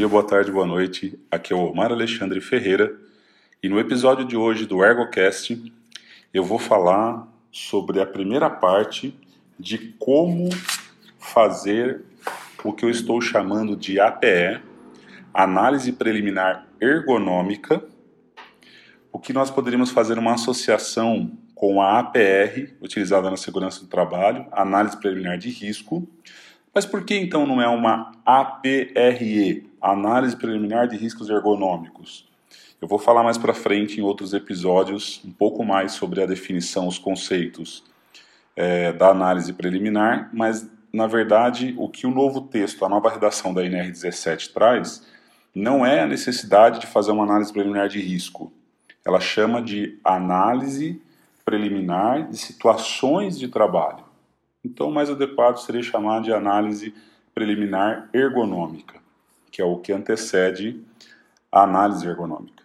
dia, boa tarde, boa noite. Aqui é o Omar Alexandre Ferreira e no episódio de hoje do ErgoCast eu vou falar sobre a primeira parte de como fazer o que eu estou chamando de APE, Análise Preliminar Ergonômica, o que nós poderíamos fazer uma associação com a APR, utilizada na segurança do trabalho, Análise Preliminar de Risco, mas por que então não é uma APRE, Análise Preliminar de Riscos Ergonômicos? Eu vou falar mais para frente em outros episódios um pouco mais sobre a definição, os conceitos é, da análise preliminar, mas na verdade o que o novo texto, a nova redação da NR17 traz, não é a necessidade de fazer uma análise preliminar de risco. Ela chama de análise preliminar de situações de trabalho. Então, mais adequado seria chamar de análise preliminar ergonômica, que é o que antecede a análise ergonômica.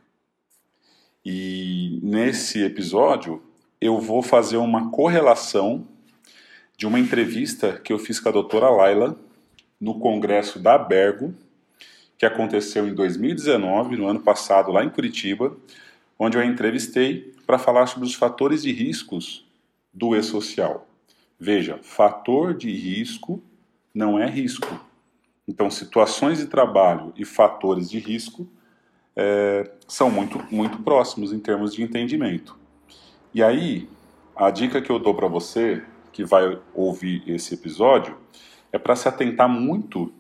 E nesse episódio, eu vou fazer uma correlação de uma entrevista que eu fiz com a doutora Laila no congresso da Bergo, que aconteceu em 2019, no ano passado, lá em Curitiba, onde eu a entrevistei para falar sobre os fatores de riscos do e-social. Veja, fator de risco não é risco. Então, situações de trabalho e fatores de risco é, são muito, muito próximos em termos de entendimento. E aí, a dica que eu dou para você, que vai ouvir esse episódio, é para se atentar muito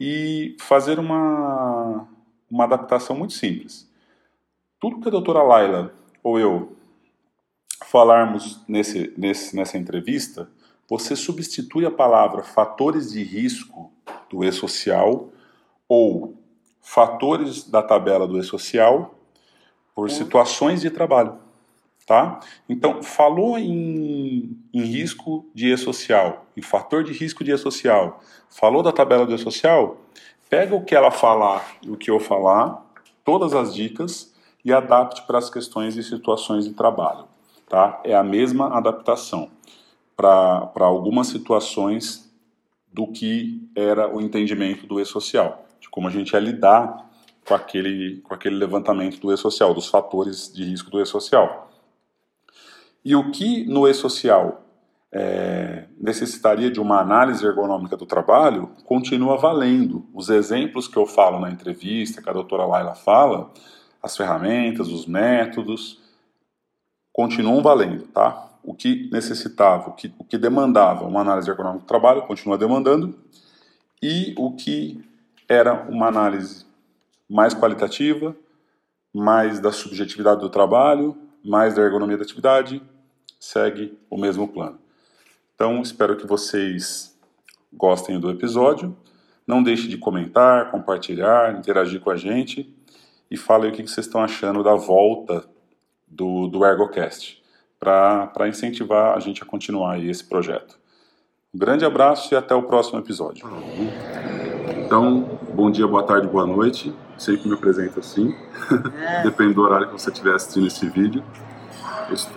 e fazer uma, uma adaptação muito simples. Tudo que a doutora Laila ou eu falarmos nesse, nesse, nessa entrevista, você substitui a palavra fatores de risco do e-social ou fatores da tabela do e-social por situações de trabalho. Tá? Então, falou em, em risco de e-social, em fator de risco de e-social, falou da tabela do e-social, pega o que ela falar e o que eu falar, todas as dicas, e adapte para as questões e situações de trabalho tá? É a mesma adaptação para algumas situações do que era o entendimento do e-social, de como a gente ia lidar com aquele, com aquele levantamento do e-social, dos fatores de risco do e-social. E o que no e-social é, necessitaria de uma análise ergonômica do trabalho continua valendo. Os exemplos que eu falo na entrevista, que a doutora Laila fala, as ferramentas, os métodos, continuam valendo, tá? O que necessitava, o que, o que demandava uma análise econômica do trabalho continua demandando e o que era uma análise mais qualitativa, mais da subjetividade do trabalho, mais da ergonomia da atividade, segue o mesmo plano. Então, espero que vocês gostem do episódio. Não deixe de comentar, compartilhar, interagir com a gente e falem o que vocês estão achando da volta do, do ErgoCast, para incentivar a gente a continuar esse projeto. Um grande abraço e até o próximo episódio. Então, bom dia, boa tarde, boa noite. Sempre me apresento assim, é. depende do horário que você estiver assistindo esse vídeo.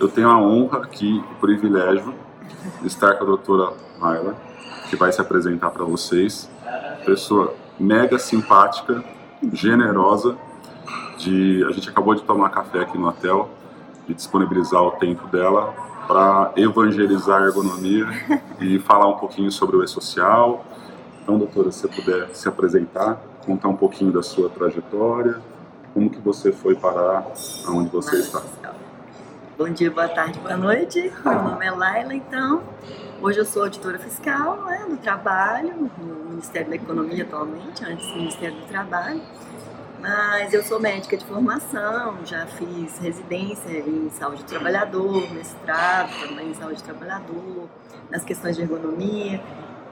Eu tenho a honra aqui, o privilégio de estar com a doutora Mayla, que vai se apresentar para vocês. Pessoa mega simpática, generosa. De, a gente acabou de tomar café aqui no hotel de disponibilizar o tempo dela para evangelizar a ergonomia e falar um pouquinho sobre o e-social. Então, doutora, se você puder se apresentar, contar um pouquinho da sua trajetória, como que você foi parar aonde você está. Bom dia, boa tarde, boa noite. Meu nome é Laila, então. Hoje eu sou auditora fiscal né, no trabalho, no Ministério da Economia atualmente, antes do Ministério do Trabalho. Mas eu sou médica de formação, já fiz residência em saúde do trabalhador, mestrado também em saúde do trabalhador, nas questões de ergonomia.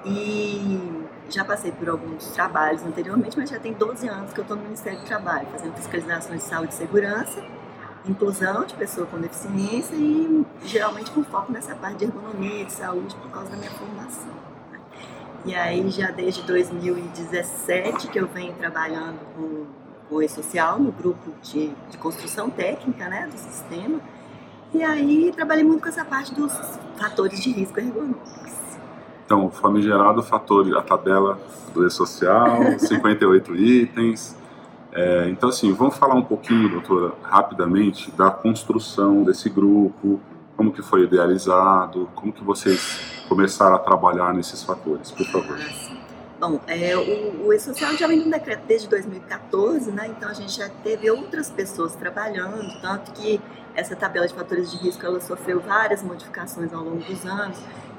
E já passei por alguns trabalhos anteriormente, mas já tem 12 anos que eu estou no Ministério do Trabalho, fazendo fiscalizações de saúde e segurança, inclusão de pessoa com deficiência e geralmente com foco nessa parte de ergonomia, de saúde, por causa da minha formação. E aí já desde 2017 que eu venho trabalhando com apoio social no grupo de, de construção técnica né, do sistema. E aí trabalhei muito com essa parte dos fatores de risco ergonômicos. Então, famigerado fator, a tabela do E-Social, 58 itens. É, então, assim, vamos falar um pouquinho, doutora, rapidamente, da construção desse grupo, como que foi idealizado, como que vocês começaram a trabalhar nesses fatores, por favor. Bom, é, o, o E-Social já vem de um decreto desde 2014, né? Então a gente já teve outras pessoas trabalhando, tanto que essa tabela de fatores de risco ela sofreu várias modificações ao longo dos anos.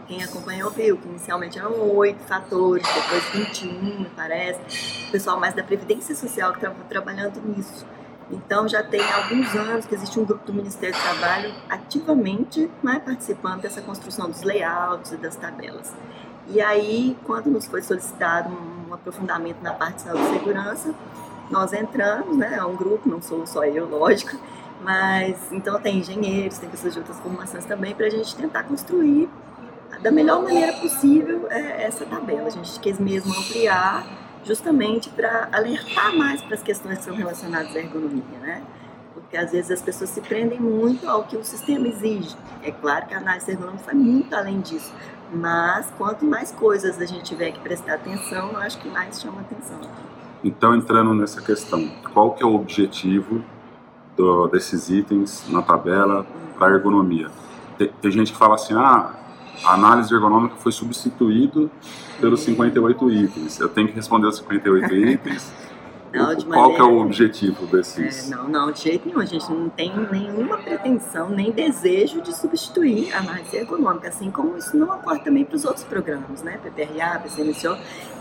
Quem acompanhou viu que inicialmente eram oito fatores, depois 21, me parece. O pessoal mais da Previdência Social que estava trabalhando nisso. Então já tem alguns anos que existe um grupo do Ministério do Trabalho ativamente né, participando dessa construção dos layouts e das tabelas. E aí, quando nos foi solicitado um aprofundamento na parte de saúde e segurança, nós entramos, né, é um grupo, não sou só eu, lógico, mas então tem engenheiros, tem pessoas de outras formações também, para a gente tentar construir da melhor maneira possível é, essa tabela. A gente quis mesmo ampliar justamente para alertar mais para as questões que são relacionadas à ergonomia, né? Porque às vezes as pessoas se prendem muito ao que o sistema exige. É claro que a análise ergonômica vai muito além disso, mas quanto mais coisas a gente tiver que prestar atenção, eu acho que mais chama atenção. Então, entrando nessa questão, qual que é o objetivo do, desses itens na tabela para ergonomia. Tem, tem, gente que fala assim, ah, a análise ergonômica foi substituído pelos 58 itens. Eu tenho que responder os 58 itens. Não, Qual maneira... que é o objetivo desses? É, não, não, de jeito nenhum. A gente não tem nenhuma pretensão, nem desejo de substituir a análise ergonômica, assim como isso não ocorre também para os outros programas, né? PPRA, PCMSO,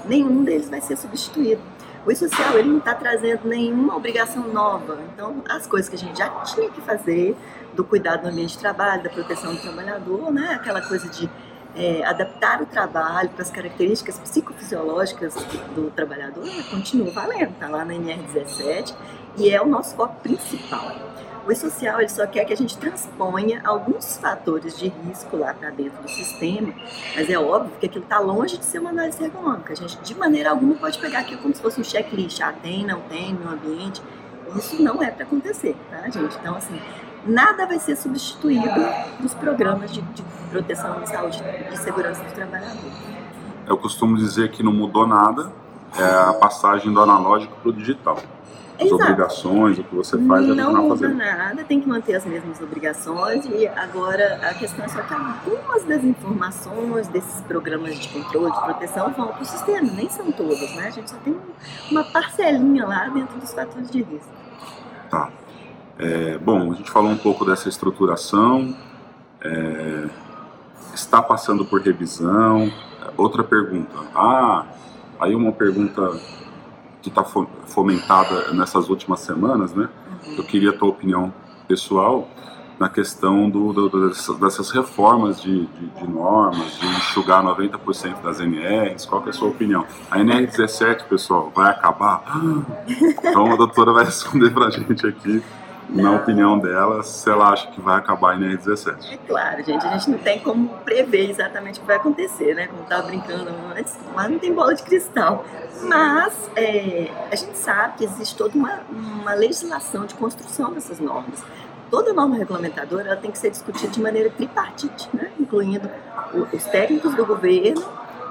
nenhum deles vai ser substituído. O e-social ele não está trazendo nenhuma obrigação nova. Então, as coisas que a gente já tinha que fazer, do cuidado do ambiente de trabalho, da proteção do trabalhador, né? aquela coisa de é, adaptar o trabalho para as características psicofisiológicas do trabalhador, continua valendo, está lá na NR17 e é o nosso foco principal. O e-social ele só quer que a gente transponha alguns fatores de risco lá para dentro do sistema, mas é óbvio que aquilo está longe de ser uma análise ergonômica. A gente, de maneira alguma, pode pegar aquilo como se fosse um checklist. Ah, tem, não tem no ambiente. Isso não é para acontecer, tá, gente? Então, assim, nada vai ser substituído nos programas de, de proteção de saúde e segurança do trabalhador. Eu costumo dizer que não mudou nada, é a passagem do analógico para o digital as Exato. obrigações, o que você faz é Não muda nada, tem que manter as mesmas obrigações e agora a questão é só que algumas das informações desses programas de controle, de proteção vão para o sistema, nem são todas, né? A gente só tem uma parcelinha lá dentro dos fatores de risco. Tá. É, bom, a gente falou um pouco dessa estruturação, é, está passando por revisão. Outra pergunta. Ah, aí uma pergunta que está fomentada nessas últimas semanas, né? Uhum. Eu queria a tua opinião pessoal na questão do, do, dessas reformas de, de, de, normas, de enxugar 90% das NRs. Qual é a sua opinião? A NR17, pessoal, vai acabar? Então a doutora vai responder para a gente aqui na opinião dela, se ela acha que vai acabar em NR17. É claro, gente, a gente não tem como prever exatamente o que vai acontecer, né? Como estava brincando antes, mas não tem bola de cristal. Mas é, a gente sabe que existe toda uma, uma legislação de construção dessas normas. Toda norma regulamentadora ela tem que ser discutida de maneira tripartite, né? incluindo os técnicos do governo,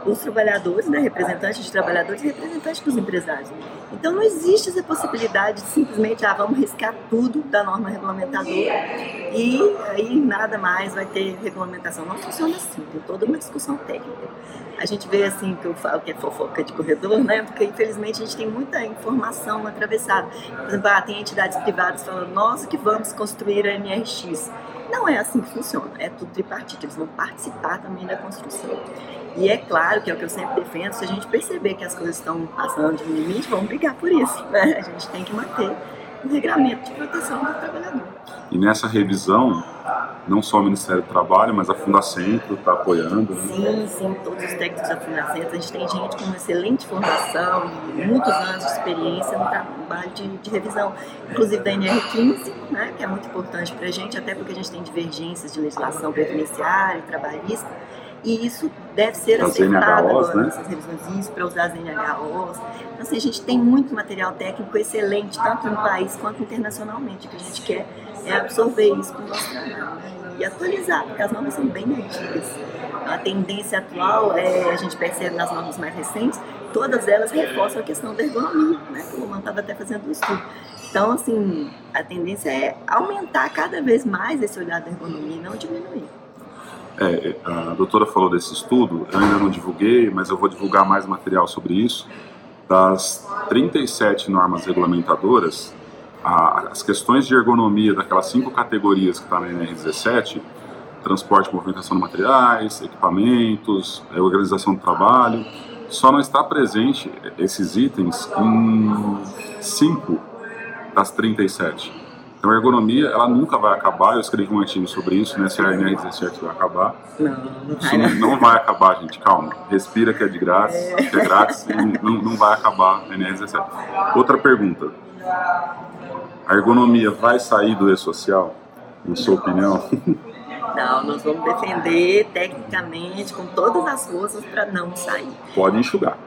os trabalhadores, né, representantes de trabalhadores e representantes dos empresários. Então não existe essa possibilidade de simplesmente, ah, vamos riscar tudo da norma regulamentadora e aí nada mais vai ter regulamentação. Não funciona assim, tem toda uma discussão técnica. A gente vê assim, que eu falo que é fofoca de corredor, né, porque infelizmente a gente tem muita informação atravessada. Por exemplo, ah, tem entidades privadas falando, nós que vamos construir a NRX. Não é assim que funciona, é tudo tripartite, eles vão participar também da construção. E é claro que é o que eu sempre defendo, se a gente perceber que as coisas estão passando de um limite, vamos brigar por isso. Né? A gente tem que manter o regramento de proteção do trabalhador. E nessa revisão, não só o Ministério do Trabalho, mas a Fundacentro está apoiando. Né? Sim, sim, todos os técnicos da Fundacentro. A gente tem gente com excelente formação e muitos anos de experiência no trabalho de, de revisão, inclusive da NR15, né, que é muito importante para a gente, até porque a gente tem divergências de legislação previdenciária e trabalhista e isso deve ser as acertado NHOs, agora, né? essas revisões, isso para usar as NHOs. Então, assim, a gente tem muito material técnico excelente, tanto no país quanto internacionalmente. O que a gente quer é absorver isso para o nosso trabalho e atualizar, porque as normas são bem antigas. Ela tendência atual, é, a gente percebe nas normas mais recentes, todas elas reforçam a questão da ergonomia, né? O Roman estava até fazendo um estudo. Então, assim, a tendência é aumentar cada vez mais esse olhar da ergonomia e não diminuir. É, a doutora falou desse estudo, eu ainda não divulguei, mas eu vou divulgar mais material sobre isso. Das 37 normas regulamentadoras, as questões de ergonomia daquelas cinco categorias que está na NR17, transporte e movimentação de materiais, equipamentos, é, organização do trabalho, só não está presente esses itens em cinco das 37. Então a ergonomia, ela nunca vai acabar, eu escrevi um artigo sobre isso, né, se a NR17 vai acabar. Não, não vai. Isso não, não vai acabar, gente, calma. Respira que é de grátis, é. que é grátis, não, não vai acabar a NR17. Outra pergunta. A ergonomia vai sair do e-social, na sua opinião? Não, nós vamos defender tecnicamente, com todas as forças, para não sair. Pode enxugar.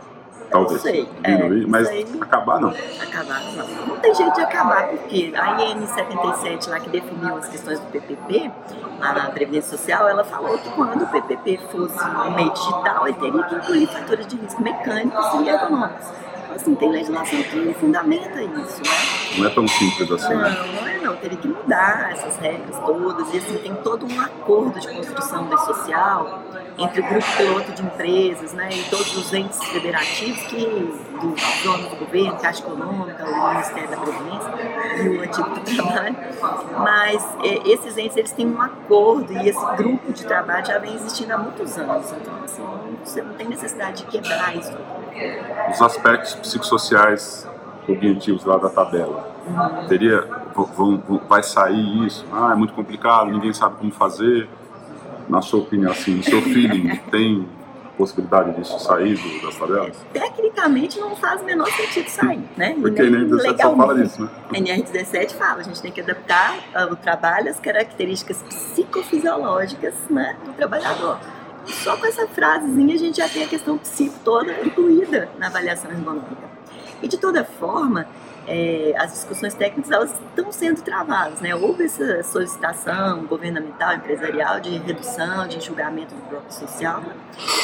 Talvez. Não sei. Diminuir, é, mas aí, acabar não. Acabar não. Não tem jeito de acabar, porque a IN77 lá que definiu as questões do PPP, lá na Previdência Social, ela falou que quando o PPP fosse um meio digital, ele teria que incluir fatores de risco mecânicos e ergonômicos assim, tem legislação que fundamenta isso, né? Não é tão simples assim, não, né? Não. Teria que mudar essas regras todas. E assim, tem todo um acordo de construção da social entre o grupo piloto de empresas, né, e todos os entes federativos que do dono do governo, Caixa Econômica, o Ministério da Previdência e o antigo do Trabalho, mas é, esses entes eles têm um acordo e esse grupo de trabalho já vem existindo há muitos anos, então assim, você não tem necessidade de quebrar isso os aspectos psicossociais cognitivos lá da tabela. Uhum. Teria, vão, vão, vai sair isso? Ah, é muito complicado, ninguém sabe como fazer. Na sua opinião, assim, no seu feeling, tem possibilidade disso sair do, das tabelas? Tecnicamente não faz o menor sentido sair, né? Porque a NR17 só fala disso, né? A NR17 fala, a gente tem que adaptar uh, o trabalho às características psicofisiológicas né, do trabalhador. Só com essa frasezinha a gente já tem a questão psico toda incluída na avaliação ergonômica. E de toda forma, é, as discussões técnicas elas estão sendo travadas. Né? Houve essa solicitação governamental, empresarial, de redução, de enxugamento do bloco social.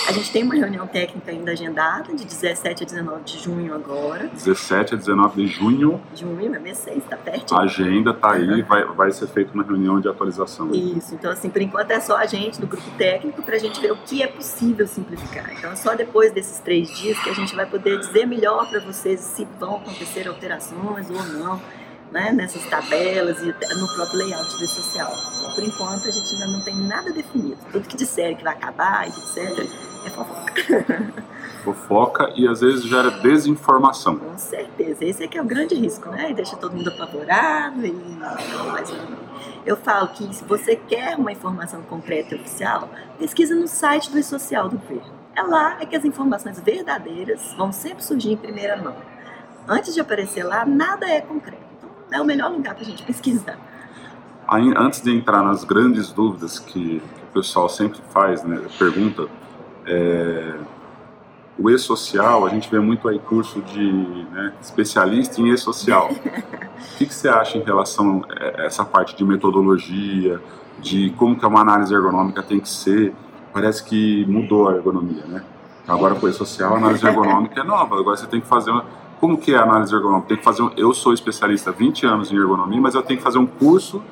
A gente tem uma reunião técnica ainda agendada, de 17 a 19 de junho agora. 17 a 19 de junho. Junho, é mês 6, está perto. A agenda está aí, vai, vai ser feita uma reunião de atualização. Isso, então assim, por enquanto é só a gente do grupo técnico para a gente ver o que é possível simplificar. Então é só depois desses três dias que a gente vai poder dizer melhor para vocês se vão acontecer alterações ou não, né, nessas tabelas e no próprio layout do social. Por enquanto, a gente ainda não tem nada definido. Tudo que disserem que vai acabar, etc., é fofoca. Fofoca e às vezes gera desinformação. Com certeza, esse é que é o grande risco, né? E deixa todo mundo apavorado e mas eu falo que se você quer uma informação concreta e oficial, pesquisa no site do social do governo. É lá é que as informações verdadeiras vão sempre surgir em primeira mão antes de aparecer lá, nada é concreto. Então, é o melhor lugar para a gente pesquisar. Aí, antes de entrar nas grandes dúvidas que, que o pessoal sempre faz, né, pergunta, é, o e-social, a gente vê muito aí curso de né, especialista em e-social. o que, que, você acha em relação a essa parte de metodologia, de como que uma análise ergonômica tem que ser? Parece que mudou a ergonomia, né? Agora com o e-social, a análise ergonômica é nova. Agora você tem que fazer uma como que é a análise ergonômica? Tem que fazer um, eu sou especialista há 20 anos em ergonomia, mas eu tenho que fazer um curso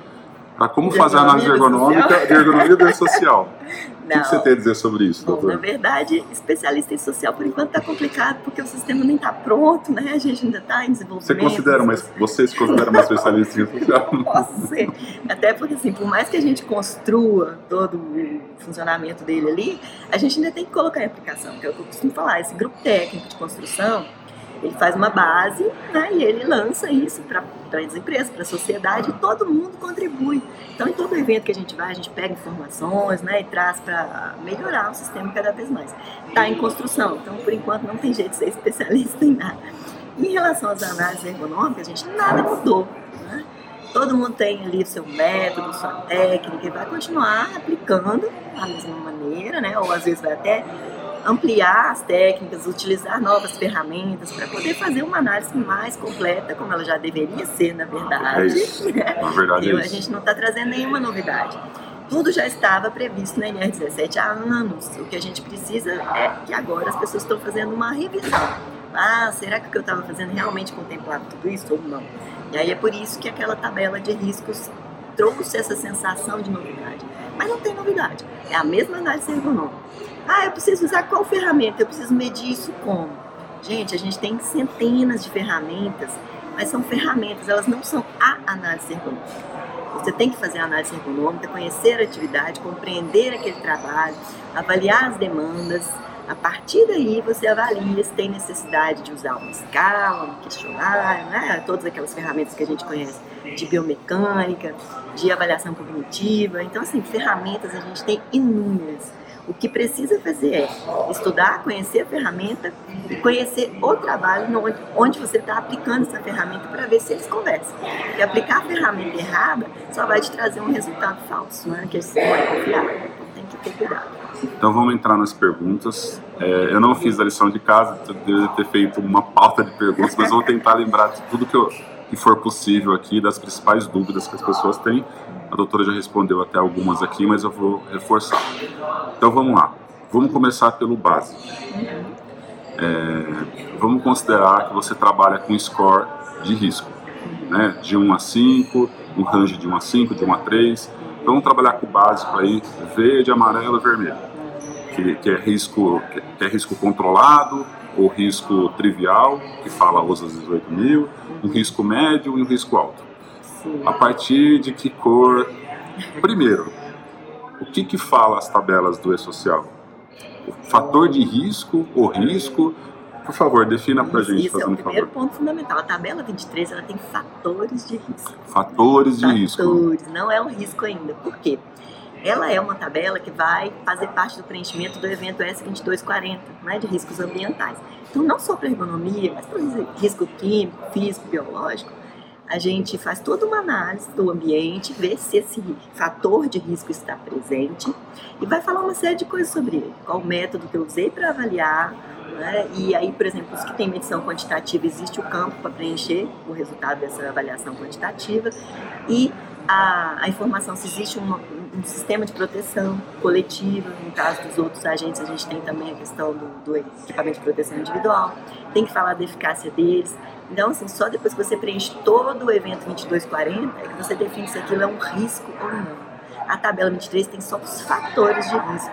para como de fazer a análise ergonômica de ergonomia do social. O que, que, você tem a dizer sobre isso, Bom, doutor? Na verdade, especialista em social por enquanto está complicado porque o sistema nem está pronto, né? A gente ainda está em desenvolvimento. Você considera uma, você se considera uma especialista em social? Posso ser. Até porque, assim, por mais que a gente construa todo o funcionamento dele ali, a gente ainda tem que colocar em aplicação, que é o que eu costumo falar. Esse grupo técnico de construção, ele faz uma base né, e ele lança isso para as empresas, para a sociedade e todo mundo contribui. Então, em todo evento que a gente vai, a gente pega informações né, e traz para melhorar o sistema cada vez mais. Está em construção, então, por enquanto, não tem jeito de ser especialista em nada. Em relação às análises ergonômicas, a gente, nada mudou. Né? Todo mundo tem ali o seu método, sua técnica e vai continuar aplicando da mesma maneira, né? ou às vezes vai até ampliar as técnicas, utilizar novas ferramentas para poder fazer uma análise mais completa, como ela já deveria ser, na verdade. É isso. Na verdade e é a gente não está trazendo nenhuma novidade. tudo já estava previsto na NR17 há anos. O que a gente precisa é que agora as pessoas estão fazendo uma revisão. Ah, será que o que eu estava fazendo realmente contemplava tudo isso ou não? E aí é por isso que aquela tabela de riscos trouxe essa sensação de novidade. Mas não tem novidade. É a mesma análise ergonômica. Ah, eu preciso usar qual ferramenta? Eu preciso medir isso como? Gente, a gente tem centenas de ferramentas, mas são ferramentas, elas não são a análise ergonômica. Você tem que fazer a análise ergonômica, conhecer a atividade, compreender aquele trabalho, avaliar as demandas. A partir daí você avalia se tem necessidade de usar uma escala, um questionário, né? todas aquelas ferramentas que a gente conhece de biomecânica, de avaliação cognitiva. Então, assim, ferramentas a gente tem inúmeras. O que precisa fazer é estudar, conhecer a ferramenta e conhecer o trabalho onde você está aplicando essa ferramenta para ver se eles conversam. Porque aplicar a ferramenta errada só vai te trazer um resultado falso, né? que você não é confiável. Então tem que ter cuidado. Então vamos entrar nas perguntas. É, eu não fiz a lição de casa, deveria ter feito uma pauta de perguntas, mas vou tentar lembrar de tudo que, eu, que for possível aqui, das principais dúvidas que as pessoas têm. A doutora já respondeu até algumas aqui, mas eu vou reforçar. Então vamos lá. Vamos começar pelo básico. É, vamos considerar que você trabalha com score de risco, né? de 1 a 5, um range de 1 a 5, de 1 a 3. Então vamos trabalhar com o básico aí, verde, amarelo e vermelho. Que, que, é risco, que é risco controlado, ou risco trivial, que fala OSAS 18 mil, um risco médio e um risco alto. A partir de que cor? Primeiro, o que, que fala as tabelas do E-Social? O fator de risco, o risco, por favor, defina para a gente. Isso é o primeiro favor. ponto fundamental. A tabela 23 ela tem fatores de risco. Fatores de fatores, risco. Fatores, não é um risco ainda. Por quê? Ela é uma tabela que vai fazer parte do preenchimento do evento S2240, né, de riscos ambientais. Então, não só para ergonomia, mas para risco químico, físico, biológico, a gente faz toda uma análise do ambiente, vê se esse fator de risco está presente e vai falar uma série de coisas sobre ele. Qual o método que eu usei para avaliar, né? e aí, por exemplo, os que têm medição quantitativa, existe o campo para preencher o resultado dessa avaliação quantitativa e a, a informação se existe uma, um sistema de proteção coletiva, no caso dos outros agentes a gente tem também a questão do, do equipamento de proteção individual, tem que falar da eficácia deles, então, assim, só depois que você preenche todo o evento 2240 é que você define se aquilo é um risco ou não. A tabela 23 tem só os fatores de risco.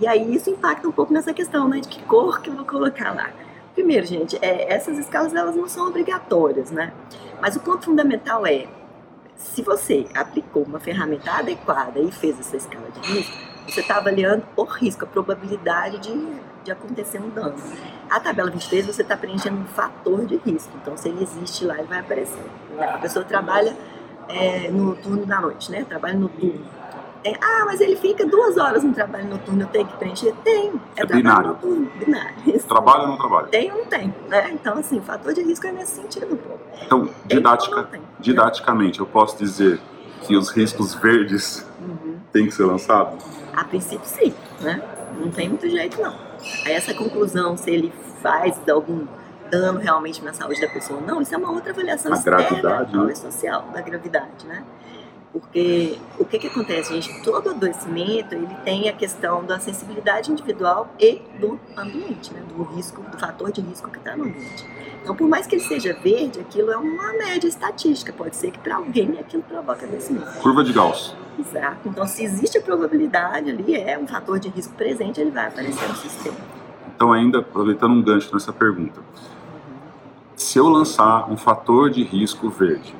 E aí isso impacta um pouco nessa questão, né, de que cor que eu vou colocar lá. Primeiro, gente, é, essas escalas elas não são obrigatórias, né? Mas o ponto fundamental é, se você aplicou uma ferramenta adequada e fez essa escala de risco, você está avaliando o risco, a probabilidade de de acontecer um dano. A tabela 23 você está preenchendo um fator de risco, então se ele existe lá, ele vai aparecer. A pessoa trabalha é, no turno da noite, né? Trabalha no turno. Tem, ah, mas ele fica duas horas no trabalho noturno, eu tenho que preencher? Tem. É, é binário. Noturno, binário. Trabalho ou não trabalho? Tem ou não tem. Né? Então, assim, fator de risco é nesse sentido, pô. Então, didática, didaticamente, eu posso dizer que os riscos verdes uhum. têm que ser lançados? A princípio, sim, né? Não tem muito jeito, não. Aí essa conclusão, se ele faz algum dano realmente na saúde da pessoa ou não, isso é uma outra avaliação a gravidade, né? social da gravidade, né? Porque o que, que acontece, gente? Todo adoecimento ele tem a questão da sensibilidade individual e do ambiente, né? do risco, do fator de risco que está no ambiente. Então, por mais que ele seja verde, aquilo é uma média estatística. Pode ser que para alguém aquilo provoque adoecimento. Curva de Gauss. Exato. Então, se existe a probabilidade ali, é um fator de risco presente, ele vai aparecer no sistema. Então, ainda aproveitando um gancho nessa pergunta, se eu lançar um fator de risco verde,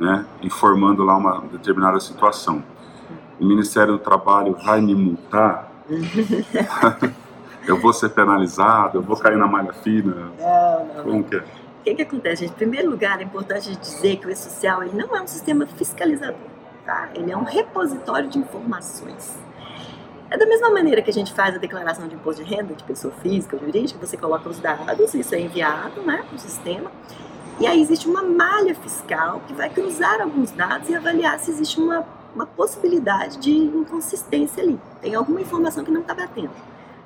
né, informando lá uma determinada situação. O Ministério do Trabalho vai me multar? eu vou ser penalizado? Eu vou cair na malha fina? Não, não. Como que é? O que, que acontece, gente? Em primeiro lugar, é importante dizer que o E-Social ele não é um sistema fiscalizador, tá? Ele é um repositório de informações. É da mesma maneira que a gente faz a declaração de imposto de renda de pessoa física ou jurídica, você coloca os dados, isso é enviado né, para o sistema, e aí existe uma malha fiscal que vai cruzar alguns dados e avaliar se existe uma, uma possibilidade de inconsistência ali. Tem alguma informação que não está batendo.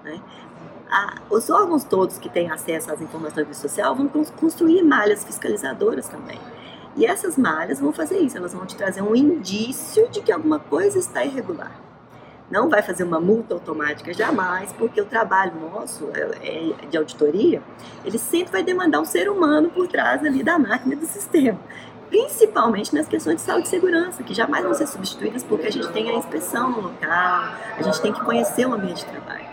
Né? os órgãos todos que têm acesso às informações do social vão construir malhas fiscalizadoras também. E essas malhas vão fazer isso, elas vão te trazer um indício de que alguma coisa está irregular. Não vai fazer uma multa automática jamais, porque o trabalho nosso é, é de auditoria, ele sempre vai demandar um ser humano por trás ali da máquina do sistema principalmente nas questões de saúde e segurança, que jamais vão ser substituídas porque a gente tem a inspeção no local, a gente tem que conhecer o ambiente de trabalho.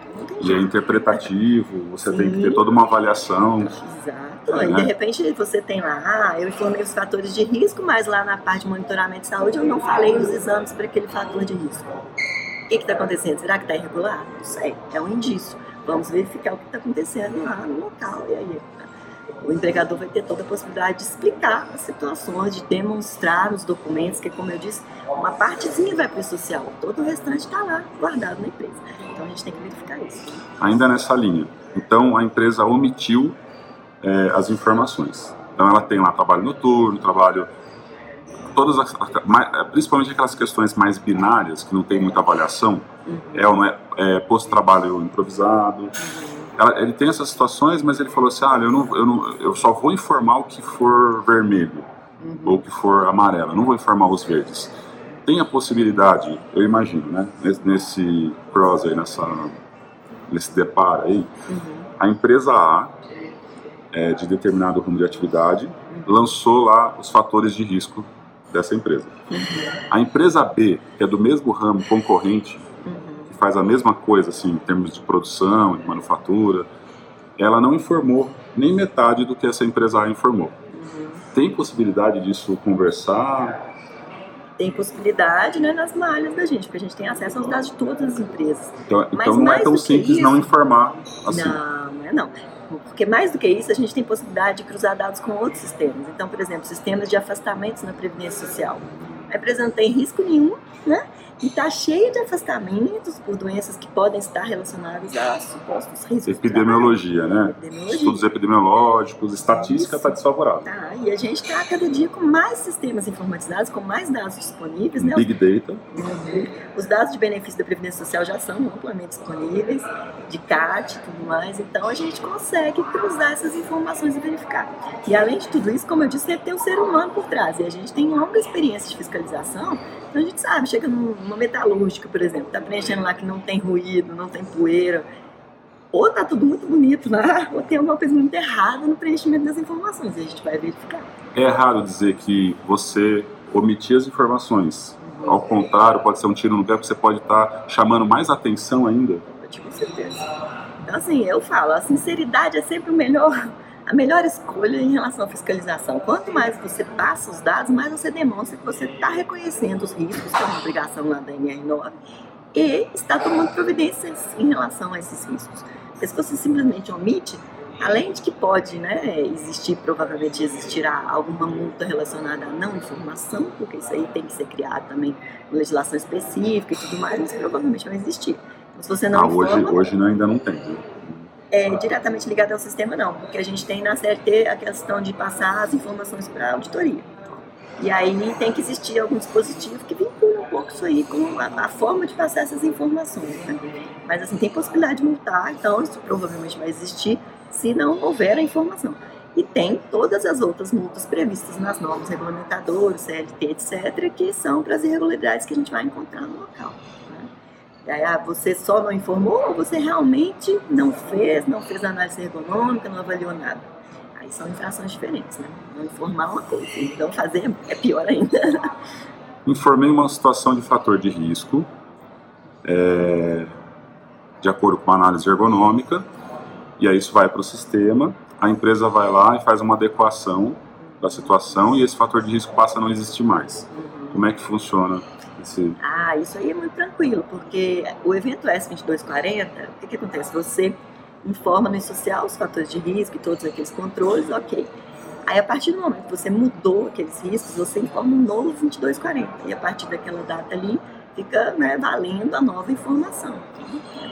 E é interpretativo, você Sim. tem que ter toda uma avaliação. Exato. Né? E de repente você tem lá, ah, eu informei os fatores de risco, mas lá na parte de monitoramento de saúde eu não falei os exames para aquele fator de risco. O que está acontecendo? Será que está irregular? Não sei, é um indício. Vamos verificar o que está acontecendo lá no local. E aí, o empregador vai ter toda a possibilidade de explicar as situações, de demonstrar os documentos, que como eu disse, uma partezinha vai para o social, todo o restante está lá guardado na empresa. Então a gente tem que verificar isso. Ainda nessa linha, então a empresa omitiu é, as informações. Então ela tem lá trabalho noturno, trabalho todas as, é, principalmente aquelas questões mais binárias que não tem muita avaliação, uhum. é ou não é, é posto-trabalho improvisado. Uhum ela, ele tem essas situações, mas ele falou assim, ah, eu, não, eu, não, eu só vou informar o que for vermelho uhum. ou o que for amarelo, não vou informar os verdes. Tem a possibilidade, eu imagino, né, nesse, nesse cross aí, nessa, nesse deparo aí, uhum. a empresa A, é, de determinado rumo de atividade, uhum. lançou lá os fatores de risco dessa empresa. Uhum. A empresa B, que é do mesmo ramo concorrente, faz a mesma coisa, assim, em termos de produção, de manufatura, ela não informou nem metade do que essa empresa A informou. Uhum. Tem possibilidade disso conversar? Tem possibilidade né, nas malhas da gente, porque a gente tem acesso aos dados de todas as empresas. Então, então não é tão simples isso, não informar assim. Não, não é não. Porque mais do que isso, a gente tem possibilidade de cruzar dados com outros sistemas. Então, por exemplo, sistemas de afastamentos na Previdência Social. A empresa não tem risco nenhum, né? E está cheio de afastamentos por doenças que podem estar relacionadas a supostos riscos. Epidemiologia, né? Epidemiologia. Estudos epidemiológicos, estatística está desfavorável. Tá, e a gente está cada dia com mais sistemas informatizados, com mais dados disponíveis. Né? Big Data. Uhum. Os dados de benefício da Previdência Social já são amplamente disponíveis, de CAT e tudo mais. Então a gente consegue cruzar essas informações e verificar. E além de tudo isso, como eu disse, tem um ser humano por trás. E a gente tem longa experiência de fiscalização então a gente sabe, chega numa metalúrgica, por exemplo, tá preenchendo lá que não tem ruído, não tem poeira, ou tá tudo muito bonito lá, ou tem alguma coisa muito errada no preenchimento das informações, e a gente vai verificar. É errado dizer que você omitir as informações. Uhum. Ao contrário, pode ser um tiro no pé, porque você pode estar tá chamando mais atenção ainda. Com certeza. Então, assim, eu falo, a sinceridade é sempre o melhor a melhor escolha em relação à fiscalização. Quanto mais você passa os dados, mais você demonstra que você está reconhecendo os riscos, que é uma obrigação lá da NR9, e está tomando providências em relação a esses riscos. Porque se você simplesmente omite, além de que pode né, existir, provavelmente existirá alguma multa relacionada à não informação, porque isso aí tem que ser criado também legislação específica e tudo mais, mas provavelmente vai existir. Então, se você não ah, informa, hoje, hoje ainda não tem. Né? É, diretamente ligado ao sistema, não, porque a gente tem na CLT a questão de passar as informações para a auditoria. E aí tem que existir algum dispositivo que vincula um pouco isso aí com a, a forma de passar essas informações. Né? Mas assim, tem possibilidade de multar, então isso provavelmente vai existir se não houver a informação. E tem todas as outras multas previstas nas normas regulamentadoras, CLT, etc., que são para as irregularidades que a gente vai encontrar no local. Ah, você só não informou ou você realmente não fez, não fez análise ergonômica, não avaliou nada? Aí são infrações diferentes, né? Não informar uma coisa, então fazer é pior ainda. Informei uma situação de fator de risco, é, de acordo com a análise ergonômica, e aí isso vai para o sistema, a empresa vai lá e faz uma adequação da situação e esse fator de risco passa a não existir mais. Como é que funciona Sim. Ah, isso aí é muito tranquilo, porque o evento S2240, o que, que acontece? Você informa no social os fatores de risco e todos aqueles controles, ok. Aí, a partir do momento que você mudou aqueles riscos, você informa um novo 2240. E a partir daquela data ali, fica né, valendo a nova informação.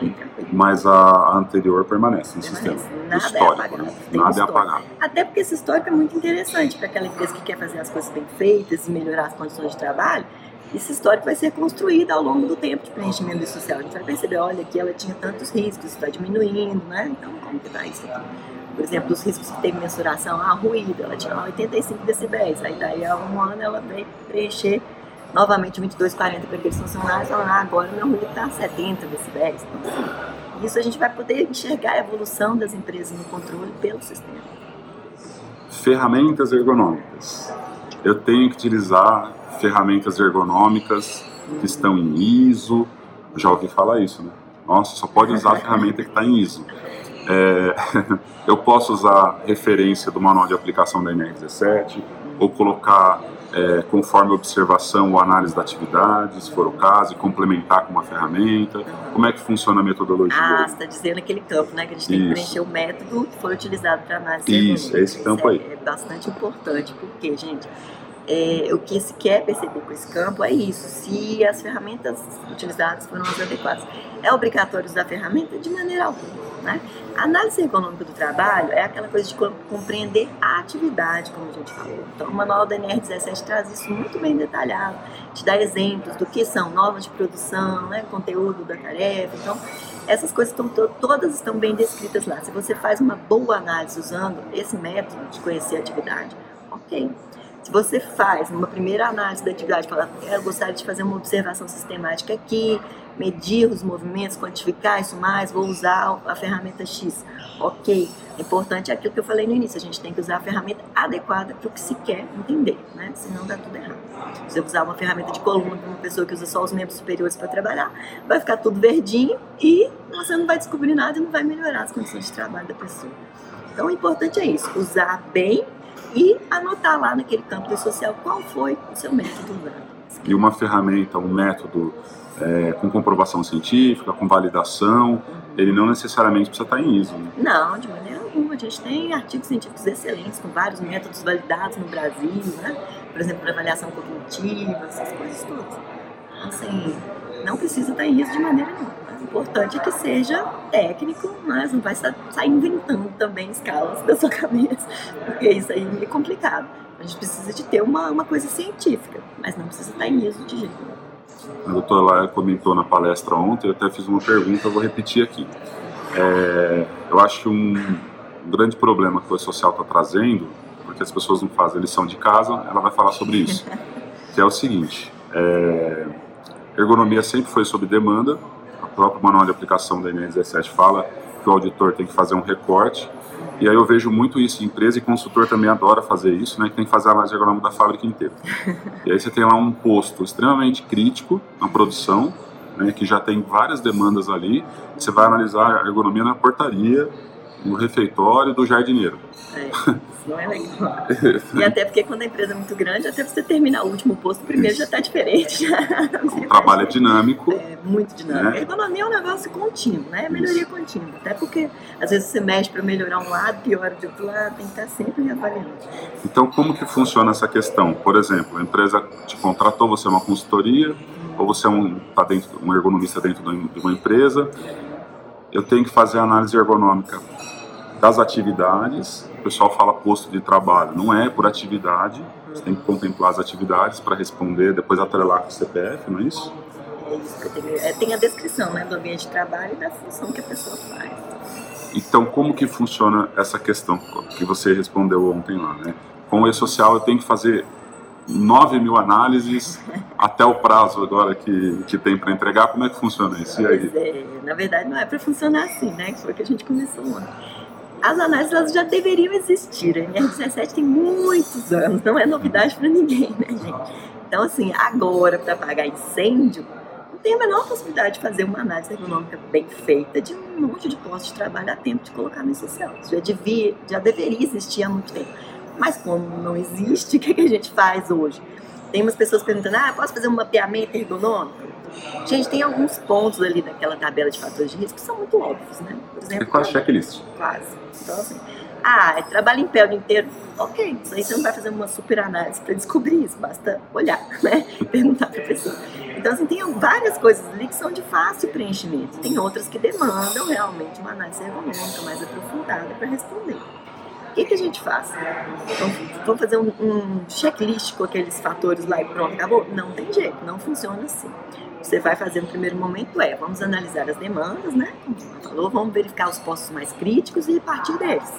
É Mas a anterior permanece no sistema. Nada é histórico, é apagado. Né? Nada é apagado. Até porque esse histórico é muito interessante para aquela empresa que quer fazer as coisas bem feitas e melhorar as condições de trabalho esse histórico vai ser construído ao longo do tempo de preenchimento social. A gente vai perceber, olha, aqui ela tinha tantos riscos, está diminuindo, né? Então, como que está isso aqui? por exemplo, dos riscos que tem mensuração, ah, ruído, ela tinha 85 decibéis, aí daí a um ano ela veio preencher novamente 2240 para aqueles funcionários, falando, ah, agora meu ruído está 70 decibéis. Então, assim, isso a gente vai poder enxergar a evolução das empresas no controle pelo sistema. Ferramentas ergonômicas. Eu tenho que utilizar ferramentas ergonômicas que estão em ISO. Já ouvi falar isso, né? Nossa, só pode usar a ferramenta que está em ISO. É, eu posso usar referência do manual de aplicação da NR17 ou colocar é, conforme observação ou análise da atividade, se for o caso, e complementar com uma ferramenta? Como é que funciona a metodologia? Ah, você está dizendo aquele campo, né? Que a gente tem Isso. que preencher o método que foi utilizado para análise. Isso, é esse campo aí. É, é bastante importante, porque, gente, é, o que se quer perceber com esse campo é isso, se as ferramentas utilizadas foram as adequadas. É obrigatório usar a ferramenta de maneira alguma. Né? A análise econômica do trabalho é aquela coisa de compreender a atividade, como a gente falou. Então, o manual da NR17 traz isso muito bem detalhado, te dá exemplos do que são normas de produção, né, conteúdo da tarefa. Então, essas coisas estão todas estão bem descritas lá. Se você faz uma boa análise usando esse método de conhecer a atividade, ok. Se você faz uma primeira análise da atividade, fala, eu gostaria de fazer uma observação sistemática aqui, medir os movimentos, quantificar isso mais, vou usar a ferramenta X. Ok, é importante aquilo que eu falei no início, a gente tem que usar a ferramenta adequada para o que se quer entender, né? senão dá tudo errado. Se você usar uma ferramenta de coluna para uma pessoa que usa só os membros superiores para trabalhar, vai ficar tudo verdinho e você não vai descobrir nada e não vai melhorar as condições de trabalho da pessoa. Então o importante é isso, usar bem e anotar lá naquele campo social qual foi o seu método usado. E uma ferramenta, um método é, com comprovação científica, com validação, ele não necessariamente precisa estar em ISO. Né? Não, de maneira alguma. A gente tem artigos científicos excelentes, com vários métodos validados no Brasil, né? por exemplo, para avaliação cognitiva, essas coisas todas. Assim, não precisa estar em ISO de maneira nenhuma. O importante é que seja técnico, mas não vai sair inventando também escalas da sua cabeça, porque isso aí é complicado. A gente precisa de ter uma, uma coisa científica, mas não precisa estar em ISO de jeito nenhum. A doutora Laia comentou na palestra ontem, eu até fiz uma pergunta, eu vou repetir aqui. É, eu acho que um grande problema que o social está trazendo, porque as pessoas não fazem lição de casa, ela vai falar sobre isso. que é o seguinte, é, ergonomia sempre foi sob demanda, próprio manual de aplicação da NR17 fala que o auditor tem que fazer um recorte, e aí eu vejo muito isso em empresa e consultor também adora fazer isso, né? Que tem que fazer a análise ergonômica da fábrica inteira. e aí você tem lá um posto extremamente crítico na produção, né, que já tem várias demandas ali. Você vai analisar a ergonomia na portaria, no refeitório do jardineiro. É, isso não é legal. e até porque quando a empresa é muito grande, até você terminar o último posto, o primeiro isso. já está diferente. o trabalho é dinâmico. É, muito dinâmico. Né? A economia é um negócio contínuo, né? É melhoria isso. contínua. Até porque às vezes você mexe para melhorar um lado, piora de outro lado, tem que estar sempre reavaliando. Então, como que funciona essa questão? Por exemplo, a empresa te contratou, você é uma consultoria, ou você é um, tá dentro, um ergonomista dentro de uma empresa, eu tenho que fazer a análise ergonômica das atividades. O pessoal fala posto de trabalho, não é por atividade. Você tem que contemplar as atividades para responder, depois atrelar com o CPF, não é isso? É, tem a descrição né, do ambiente de trabalho e da função que a pessoa faz. Então, como que funciona essa questão que você respondeu ontem lá, né? Com o e-social eu tenho que fazer 9 mil análises até o prazo agora que, que tem para entregar. Como é que funciona isso? E aí? É, na verdade, não é para funcionar assim, né? Que foi o que a gente começou ontem as análises elas já deveriam existir. A NR17 tem muitos anos, não é novidade para ninguém, né, gente? Então, assim, agora, para apagar incêndio, não tem a menor possibilidade de fazer uma análise econômica bem feita de um monte de postos de trabalho a tempo de colocar no social. Isso já, devia, já deveria existir há muito tempo. Mas como não existe, o que, é que a gente faz hoje? Tem umas pessoas perguntando, ah, posso fazer um mapeamento ergonômico? Gente, tem alguns pontos ali naquela tabela de fatores de risco que são muito óbvios, né? Por exemplo, é quase checklist. Quase. Então, assim, ah, é trabalho em pé o dia inteiro. Ok, isso aí você não vai fazer uma super análise para descobrir isso, basta olhar, né? Perguntar para a pessoa. Então, assim, tem várias coisas ali que são de fácil preenchimento. Tem outras que demandam realmente uma análise ergonômica mais aprofundada para responder. O que, que a gente faz? Então, vamos fazer um, um checklist com aqueles fatores lá e pronto, acabou? Não tem jeito, não funciona assim você vai fazer no primeiro momento é, vamos analisar as demandas, né? Como você falou, vamos verificar os postos mais críticos e partir deles.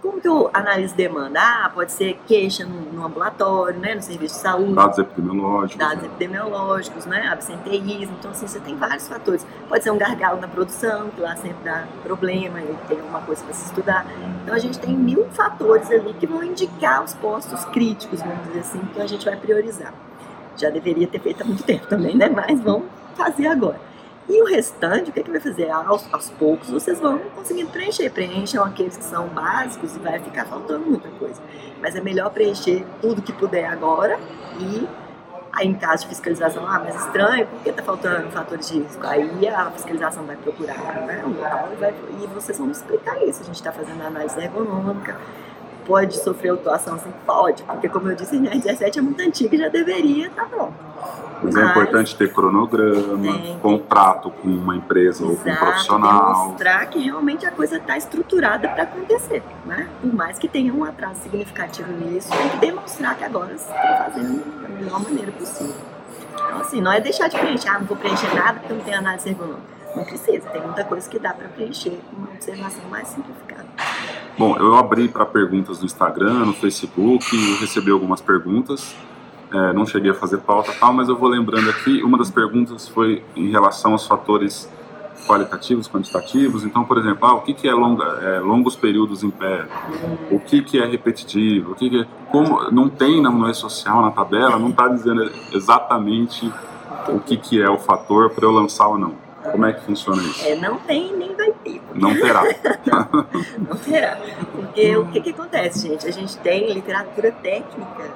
como que eu analiso demanda? Ah, pode ser queixa no, no ambulatório, né, no serviço de saúde. Dados epidemiológicos. Dados né? epidemiológicos, né, absenteísmo. Então, assim, você tem vários fatores. Pode ser um gargalo na produção, que lá sempre dá problema e tem alguma coisa para se estudar. Então, a gente tem mil fatores ali que vão indicar os postos críticos, vamos dizer assim, que a gente vai priorizar. Já deveria ter feito há muito tempo também, né, mas vamos fazer agora. E o restante, o que, é que vai fazer? Aos, aos poucos vocês vão conseguindo preencher. Preencham aqueles que são básicos e vai ficar faltando muita coisa. Mas é melhor preencher tudo que puder agora e aí em caso de fiscalização, ah, mas estranho, por que está faltando fatores de risco? Aí a fiscalização vai procurar né, um local e, vai, e vocês vão explicar isso. A gente está fazendo análise ergonômica, pode sofrer autuação? Assim, pode, porque como eu disse, a NR17 é muito antiga e já deveria estar tá pronto. Mas, é importante ter cronograma, tem. contrato com uma empresa Exato, ou com um profissional. Mostrar que realmente a coisa está estruturada para acontecer. Né? Por mais que tenha um atraso significativo nisso, tem que demonstrar que agora está fazendo da melhor maneira possível. Então, assim, não é deixar de preencher, ah, não vou preencher nada porque não tem análise ergonômica. Não precisa, tem muita coisa que dá para preencher com uma observação mais simplificada. Bom, eu abri para perguntas no Instagram, no Facebook, recebi algumas perguntas. É, não cheguei a fazer pauta tal, mas eu vou lembrando aqui. Uma das perguntas foi em relação aos fatores qualitativos, quantitativos. Então, por exemplo, ah, o que, que é, longa, é, longos períodos em pé? O que, que é repetitivo? O que, que é, como não tem na moeda social na tabela, não está dizendo exatamente o que, que é o fator para eu lançar ou não. Como é que funciona isso? É, não tem nem Não terá. não terá. Porque o que, que acontece, gente? A gente tem literatura técnica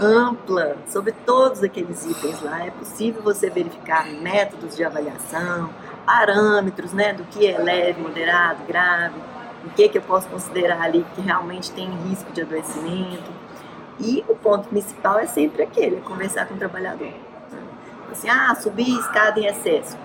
ampla sobre todos aqueles itens lá. É possível você verificar métodos de avaliação, parâmetros, né, do que é leve, moderado, grave, o que, que eu posso considerar ali que realmente tem risco de adoecimento. E o ponto principal é sempre aquele, é conversar com o trabalhador. Assim, ah, subir escada em excesso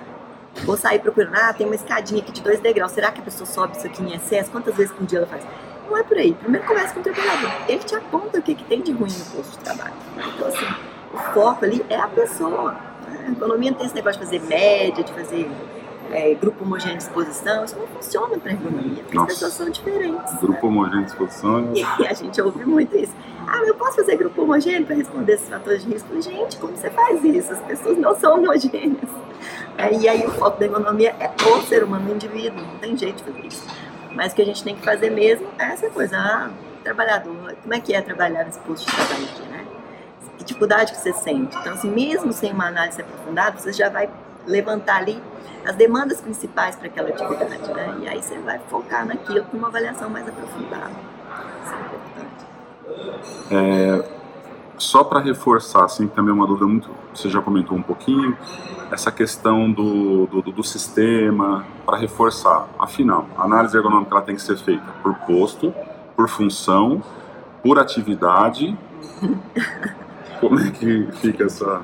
Vou sair procurando, ah, tem uma escadinha aqui de dois degraus. Será que a pessoa sobe isso aqui em excesso? Quantas vezes por dia ela faz? Não é por aí. Primeiro conversa com o trabalhador. Ele te aponta o que, que tem de ruim no posto de trabalho. Então, assim, o foco ali é a pessoa. A economia não tem esse negócio de fazer média, de fazer é, grupo homogêneo de exposição, isso não funciona para a ergonomia, porque Nossa. as pessoas são diferentes. Grupo né? homogêneo de exposição. E a gente ouve muito isso. Ah, eu posso fazer grupo homogêneo para responder esses fatores de risco? Gente, como você faz isso? As pessoas não são homogêneas. É, e aí o foco da ergonomia é o ser humano, o indivíduo, não tem jeito de fazer isso. Mas o que a gente tem que fazer mesmo é essa coisa, ah, trabalhador, como é que é trabalhar nesse posto de trabalho aqui, né? Que dificuldade que você sente. Então, assim, mesmo sem uma análise aprofundada, você já vai levantar ali as demandas principais para aquela atividade, né? E aí você vai focar naquilo com uma avaliação mais aprofundada. Isso é importante. É, só para reforçar, assim, também uma dúvida muito, você já comentou um pouquinho, essa questão do, do, do sistema, para reforçar. Afinal, a análise ergonômica ela tem que ser feita por posto, por função, por atividade. Como é que fica essa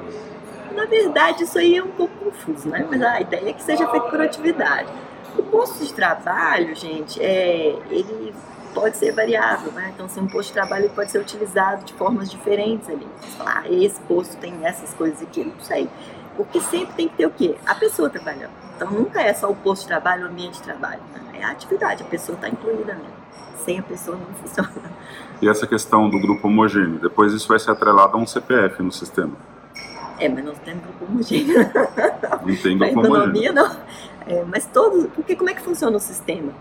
verdade, isso aí é um pouco confuso, né? Mas a ideia é que seja feito por atividade. O posto de trabalho, gente, é, ele pode ser variável, né? Então, assim, um posto de trabalho pode ser utilizado de formas diferentes ali. Ah, esse posto tem essas coisas aqui, não sei. Porque sempre tem que ter o quê? A pessoa trabalhando. Então, nunca é só o posto de trabalho, o ambiente de trabalho. Né? É a atividade, a pessoa está incluída nela. Sem a pessoa não funciona. E essa questão do grupo homogêneo, depois isso vai ser atrelado a um CPF no sistema? É, mas nós temos grupo homogêneo. Não tem grupo homogêneo. não. É, mas todos, porque como é que funciona o sistema?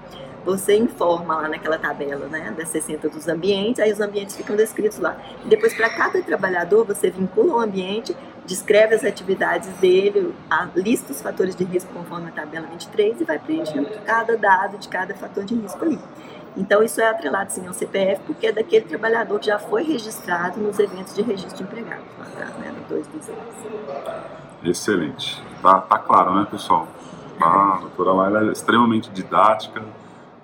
Você informa lá naquela tabela, né, das 60 dos ambientes, aí os ambientes ficam descritos lá. E depois, para cada trabalhador, você vincula o ambiente, descreve as atividades dele, lista os fatores de risco conforme a tabela 23 e vai preenchendo cada dado de cada fator de risco ali. Então, isso é atrelado sim ao CPF, porque é daquele trabalhador que já foi registrado nos eventos de registro de atrás, né, no 226. Excelente. Tá, tá claro, né, pessoal? A doutora Laila é extremamente didática,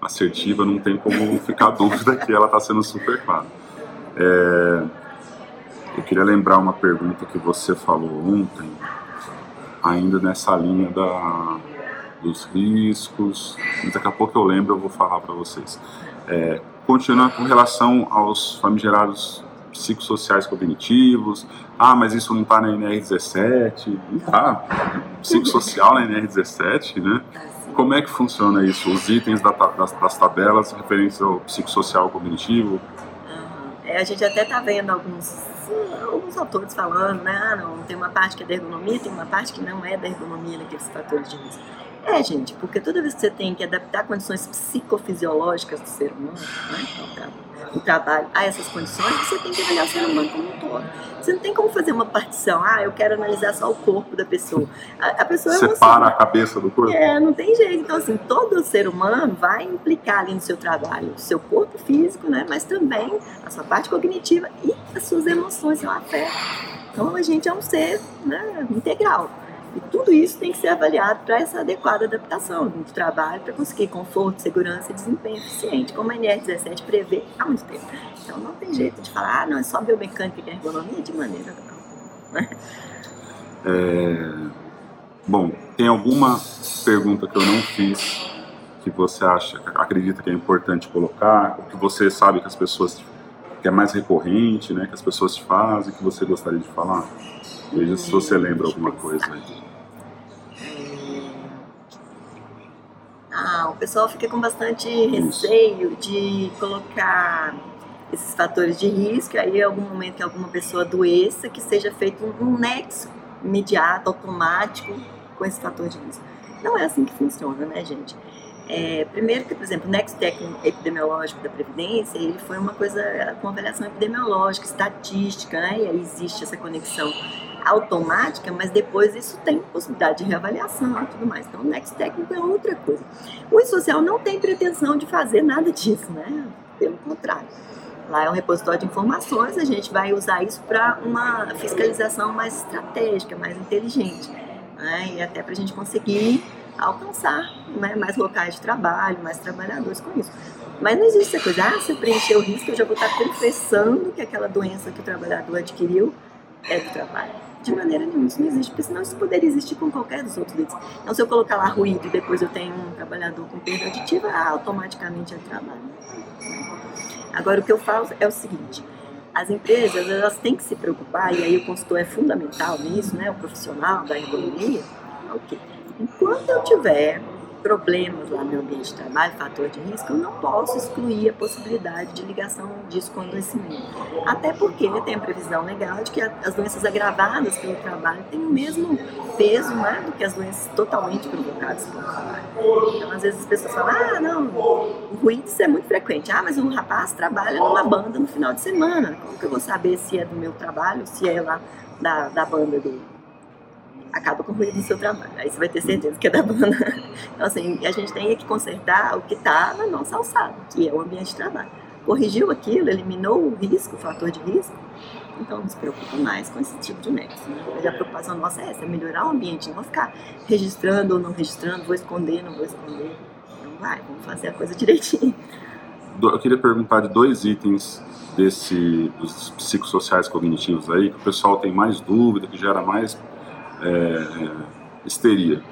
assertiva, não tem como ficar dúvida que ela está sendo super clara. É, eu queria lembrar uma pergunta que você falou ontem, ainda nessa linha da, dos riscos. Daqui a pouco eu lembro, eu vou falar para vocês. É, continuando com relação aos famigerados psicossociais cognitivos. Ah, mas isso não está na NR17. Não está. Psicossocial na NR17, né? Como é que funciona isso? Os itens da, das, das, tabelas referentes ao psicossocial cognitivo? É, a gente até está vendo alguns, alguns autores falando, né? Ah, não, tem uma parte que é da ergonomia, tem uma parte que não é da ergonomia naqueles fatores de risco. É, gente, porque toda vez que você tem que adaptar condições psicofisiológicas do ser humano, né, então, o trabalho a essas condições, você tem que avaliar o ser humano como um todo. Você não tem como fazer uma partição, ah, eu quero analisar só o corpo da pessoa. A, a pessoa é Separa a cabeça do corpo. É, não tem jeito. Então, assim, todo ser humano vai implicar ali no seu trabalho, o seu corpo físico, né, mas também a sua parte cognitiva e as suas emoções, seu afeto. Então, a gente é um ser né, integral. E tudo isso tem que ser avaliado para essa adequada adaptação do trabalho, para conseguir conforto, segurança e desempenho eficiente, como a NR17 prevê há muito tempo. Então não tem jeito de falar, ah, não, é só biomecânica e ergonomia, de maneira não. Né? É... Bom, tem alguma pergunta que eu não fiz que você acha, acredita que é importante colocar, que você sabe que as pessoas que é mais recorrente, né, que as pessoas fazem, que você gostaria de falar? Veja se você lembra alguma coisa aí. Ah, o pessoal fica com bastante receio de colocar esses fatores de risco, aí em algum momento que alguma pessoa adoeça, que seja feito um nexo imediato, automático com esse fator de risco. Não é assim que funciona, né, gente? É, primeiro que, por exemplo, o nexo técnico epidemiológico da Previdência, ele foi uma coisa com avaliação epidemiológica, estatística, né? e aí existe essa conexão automática, mas depois isso tem possibilidade de reavaliação e tudo mais. Então, o Next Técnico é outra coisa. O social não tem pretensão de fazer nada disso, né? Pelo contrário. Lá é um repositório de informações, a gente vai usar isso para uma fiscalização mais estratégica, mais inteligente. Né? E até para a gente conseguir alcançar né, mais locais de trabalho, mais trabalhadores com isso. Mas não existe essa coisa, ah, se eu preencher o risco, eu já vou estar confessando que aquela doença que o trabalhador adquiriu é do trabalho. De maneira nenhuma, isso não existe, porque senão isso poderia existir com qualquer dos outros itens. Então, se eu colocar lá ruído e depois eu tenho um trabalhador com perda aditiva, ah, automaticamente é trabalho. Agora, o que eu falo é o seguinte: as empresas elas têm que se preocupar, e aí o consultor é fundamental nisso, né, o profissional da ergonomia. Ok. Enquanto eu tiver problemas lá no ambiente de trabalho, fator de risco, eu não posso excluir a possibilidade de ligação disso com adoecimento. Até porque tem a previsão legal de que as doenças agravadas pelo trabalho têm o mesmo peso né, do que as doenças totalmente provocadas pelo trabalho. Então, às vezes as pessoas falam, ah, não, o ruído é muito frequente. Ah, mas um rapaz trabalha numa banda no final de semana. Como que eu vou saber se é do meu trabalho, se é lá da, da banda dele? Acaba com o seu trabalho. Aí você vai ter certeza que é da banda. Então, assim, a gente tem que consertar o que está na nossa alçada, que é o ambiente de trabalho. Corrigiu aquilo, eliminou o risco, o fator de risco, então não se preocupa mais com esse tipo de nexo. Né? A preocupação nossa é essa, é melhorar o ambiente, não ficar registrando ou não registrando, vou esconder, não vou esconder. Então vai, vamos fazer a coisa direitinho. Eu queria perguntar de dois itens desse, dos psicossociais cognitivos aí, que o pessoal tem mais dúvida, que gera mais é, histeria,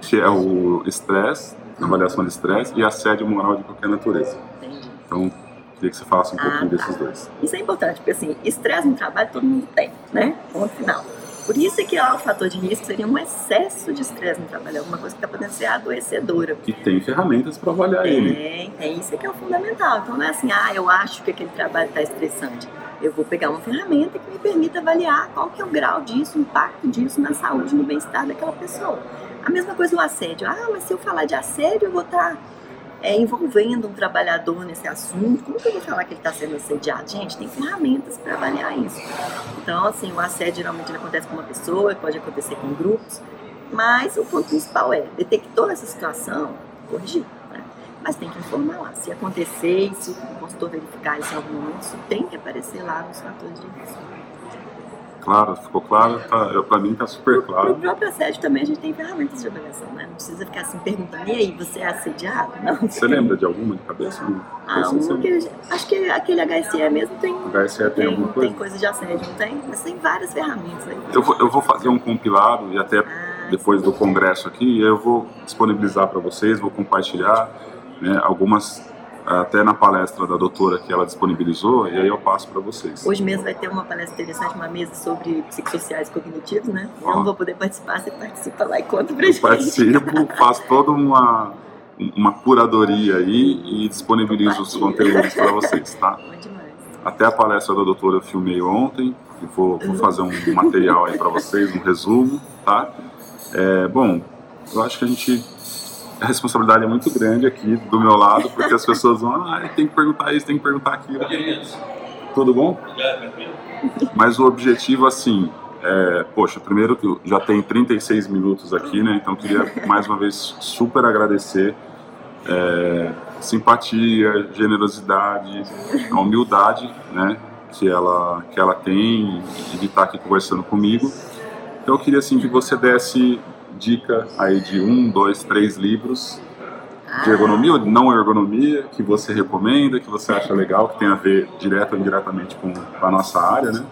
que é o estresse, avaliação de estresse e assédio moral de qualquer natureza. Entendi. Então, queria que você falasse um pouquinho ah, tá. desses dois. Isso é importante, porque assim, estresse no trabalho todo mundo tem, né? Ponto final. Por isso é que ó, o fator de risco seria um excesso de estresse no trabalho, alguma coisa que está podendo ser adoecedora. E tem ferramentas para avaliar tem, ele. Tem, tem. Isso é que é o fundamental. Então não é assim, ah, eu acho que aquele trabalho está estressante eu vou pegar uma ferramenta que me permita avaliar qual que é o grau disso, o impacto disso na saúde, no bem-estar daquela pessoa. A mesma coisa o assédio. Ah, mas se eu falar de assédio, eu vou estar tá, é, envolvendo um trabalhador nesse assunto. Como que eu vou falar que ele está sendo assediado? Gente, tem ferramentas para avaliar isso. Então, assim, o assédio geralmente acontece com uma pessoa, pode acontecer com grupos, mas o ponto principal é, detectou essa situação, corrigir mas tem que informar lá. Se acontecer se o consultor verificar isso em algum momento, isso tem que aparecer lá nos fatores de risco. Claro, ficou claro, tá, para mim está super claro. No próprio assédio também a gente tem ferramentas de avaliação, né? Não precisa ficar assim perguntando, e aí, você é assediado? Não. Você lembra de alguma de cabeça? Ah, um que, acho que aquele HSE mesmo tem. HSE tem, tem alguma coisa? Tem coisa de assédio, não tem? Mas tem várias ferramentas aí. Eu vou, eu vou fazer um compilado e até ah, depois sim. do congresso aqui, eu vou disponibilizar para vocês, vou compartilhar né, algumas até na palestra da doutora que ela disponibilizou, e aí eu passo para vocês. Hoje mesmo vai ter uma palestra interessante, uma mesa sobre psicossociais cognitivos, né? Eu não vou poder participar, você participa lá e conta pra eu gente. Participo, faço toda uma, uma curadoria aí e disponibilizo os conteúdos para vocês, tá? Bom demais. Até a palestra da doutora eu filmei ontem, e vou, vou fazer um material aí para vocês, um resumo, tá? É, bom, eu acho que a gente a responsabilidade é muito grande aqui do meu lado, porque as pessoas vão, ah, tem que perguntar isso, tem que perguntar aquilo. Tudo bom? Mas o objetivo, assim, é, poxa, primeiro que já tem 36 minutos aqui, né? Então queria mais uma vez super agradecer. É, simpatia, generosidade, a humildade, né? Que ela, que ela tem de estar aqui conversando comigo. Então eu queria assim que você desse dica aí de um, dois, três livros de ergonomia ou não ergonomia que você recomenda, que você acha legal, que tem a ver direto ou indiretamente com a nossa área, né?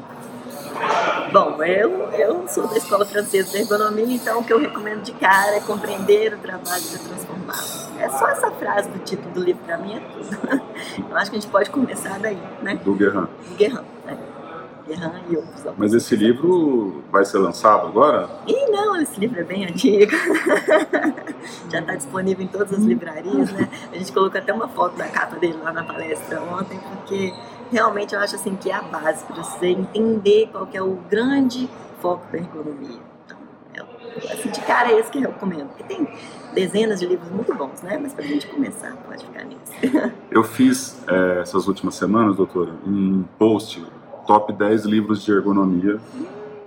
Bom, eu, eu sou da Escola Francesa de Ergonomia, então o que eu recomendo de cara é compreender o trabalho para transformar. É só essa frase do título do livro para mim é tudo. Eu acho que a gente pode começar daí, né? Do Guerrin. Do Guerrin, é. Guerrin e outros. Mas esse livro vai ser lançado agora? Ih, não, esse livro é bem antigo. Já está disponível em todas as livrarias, né? A gente colocou até uma foto da capa dele lá na palestra ontem, porque realmente eu acho assim que é a base para você entender qual que é o grande foco da ergonomia. Então, é, assim, de cara é esse que eu recomendo. Porque tem dezenas de livros muito bons, né? Mas para a gente começar, pode ficar nisso. Eu fiz é, essas últimas semanas, doutora, um post top 10 livros de ergonomia,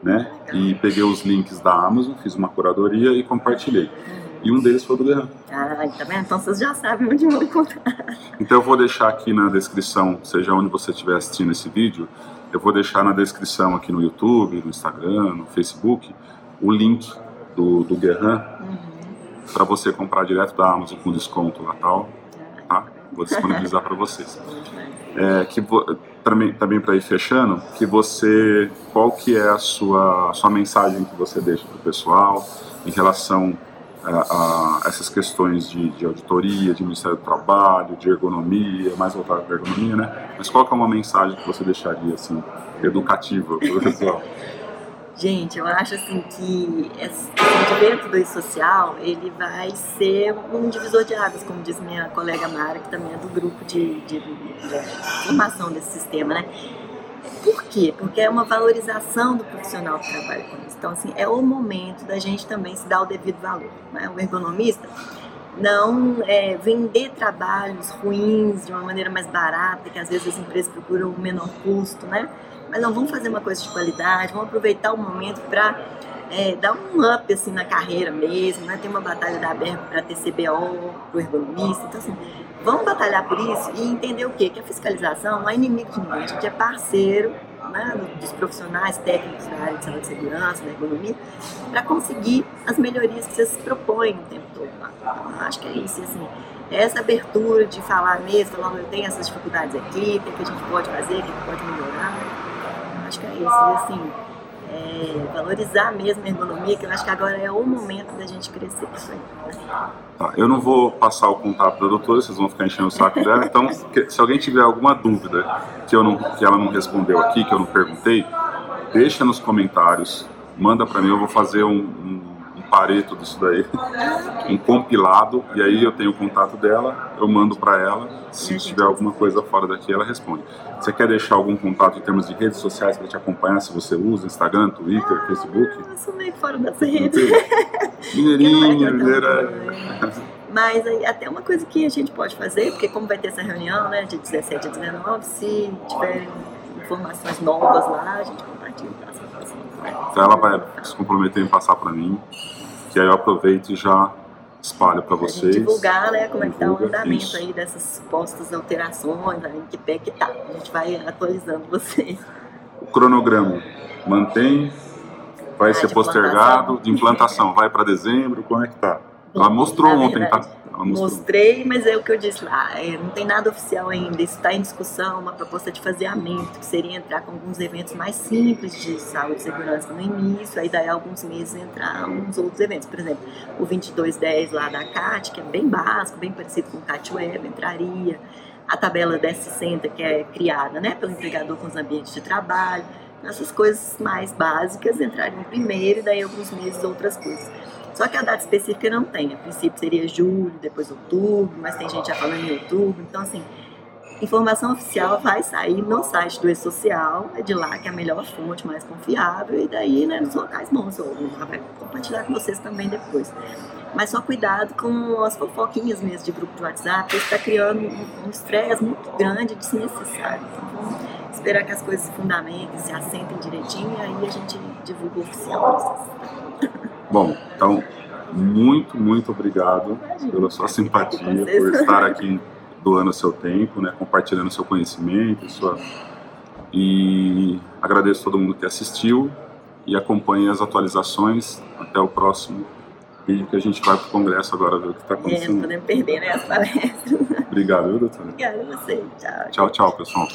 né? E peguei os links da Amazon, fiz uma curadoria e compartilhei. E um deles foi o do Guerrero. Ah, tá vendo? Então vocês já sabem onde vão encontrar. Então eu vou deixar aqui na descrição, seja onde você estiver assistindo esse vídeo, eu vou deixar na descrição aqui no YouTube, no Instagram, no Facebook, o link do, do Guerran uhum. para você comprar direto da Amazon com desconto lá tal. Vou disponibilizar para vocês. É, que também, para ir fechando, que você, qual que é a sua, sua mensagem que você deixa para o pessoal em relação a, a essas questões de, de, auditoria, de Ministério do Trabalho, de ergonomia, mais voltado para ergonomia, né? Mas qual que é uma mensagem que você deixaria, assim, educativa para o pessoal? Gente, eu acho assim que esse evento do social, ele vai ser um divisor de águas, como diz minha colega Mara, que também é do grupo de, de, de formação desse sistema, né? Por quê? Porque é uma valorização do profissional que trabalha com isso. Então, assim, é o momento da gente também se dar o devido valor. Né? O ergonomista não é, vender trabalhos ruins de uma maneira mais barata, que às vezes as empresas procuram o menor custo, né? Mas não, vamos fazer uma coisa de qualidade, vamos aproveitar o momento para é, dar um up assim, na carreira mesmo, né? Tem uma batalha da Bergo para ter CBO, para o ergonomista. Então, assim, vamos batalhar por isso e entender o quê? Que a fiscalização não é inimigo de ninguém, a gente é parceiro né, dos profissionais técnicos da área de saúde e segurança, da ergonomia, para conseguir as melhorias que vocês propõem o tempo todo. Então, acho que é isso, assim, é essa abertura de falar mesmo, falar, eu tenho essas dificuldades aqui, o que a gente pode fazer, o que pode melhorar. Que é e assim, é, valorizar mesmo a ergonomia, que eu acho que agora é o momento da gente crescer isso aí. Né? Tá, eu não vou passar o contato da doutora, vocês vão ficar enchendo o saco dela. Então, se alguém tiver alguma dúvida que, eu não, que ela não respondeu aqui, que eu não perguntei, deixa nos comentários, manda para mim, eu vou fazer um, um pareto disso daí, um compilado, e aí eu tenho o contato dela, eu mando para ela, se tiver alguma coisa fora daqui, ela responde. Você quer deixar algum contato em termos de redes sociais para te acompanhar, se você usa Instagram, Twitter, ah, Facebook? Eu sou meio fora dessa rede. Mineirinha, mineira. Mas aí, até uma coisa que a gente pode fazer, porque como vai ter essa reunião, né, de 17 a 19, se tiver informações novas lá, a gente compartilha. Então ela vai se comprometer em passar para mim que aí eu aproveito e já espalho para vocês. Divulgar, né, como é que está o andamento isso. aí dessas supostas alterações, em que pé que tá. A gente vai atualizando vocês. O cronograma mantém, vai ah, ser de postergado, de implantação, vai para dezembro, como é que tá? Ela mostrou ontem, tá? Mostrei, mas é o que eu disse lá, é, não tem nada oficial ainda, está em discussão, uma proposta de faseamento, que seria entrar com alguns eventos mais simples de saúde e segurança no início, aí daí alguns meses entrar uns outros eventos, por exemplo, o 2210 lá da CAT, que é bem básico, bem parecido com o CAT Web, entraria, a tabela 1060 que é criada né, pelo empregador com os ambientes de trabalho. Essas coisas mais básicas entrariam primeiro e daí alguns meses outras coisas. Só que a data específica não tem. A princípio seria julho, depois outubro, mas tem gente já falando em outubro. Então, assim, informação oficial vai sair no site do E-Social, é de lá que é a melhor fonte, mais confiável, e daí né, nos locais bons. Eu vou compartilhar com vocês também depois. Mas só cuidado com as fofoquinhas mesmo de grupo de WhatsApp, está criando um estresse muito grande desnecessário. Então vamos esperar que as coisas se fundamentem, se assentem direitinho, e aí a gente divulga o oficial. Bom, então, muito, muito obrigado Imagina, pela sua simpatia, por estar aqui doando seu tempo, né, compartilhando seu conhecimento, sua... e agradeço a todo mundo que assistiu e acompanhe as atualizações. Até o próximo vídeo que a gente vai para o congresso agora ver o que está acontecendo. É, não podemos perder né, as palestras. Obrigado, viu, doutora? Obrigada a você. Tchau. Tchau, tchau, pessoal.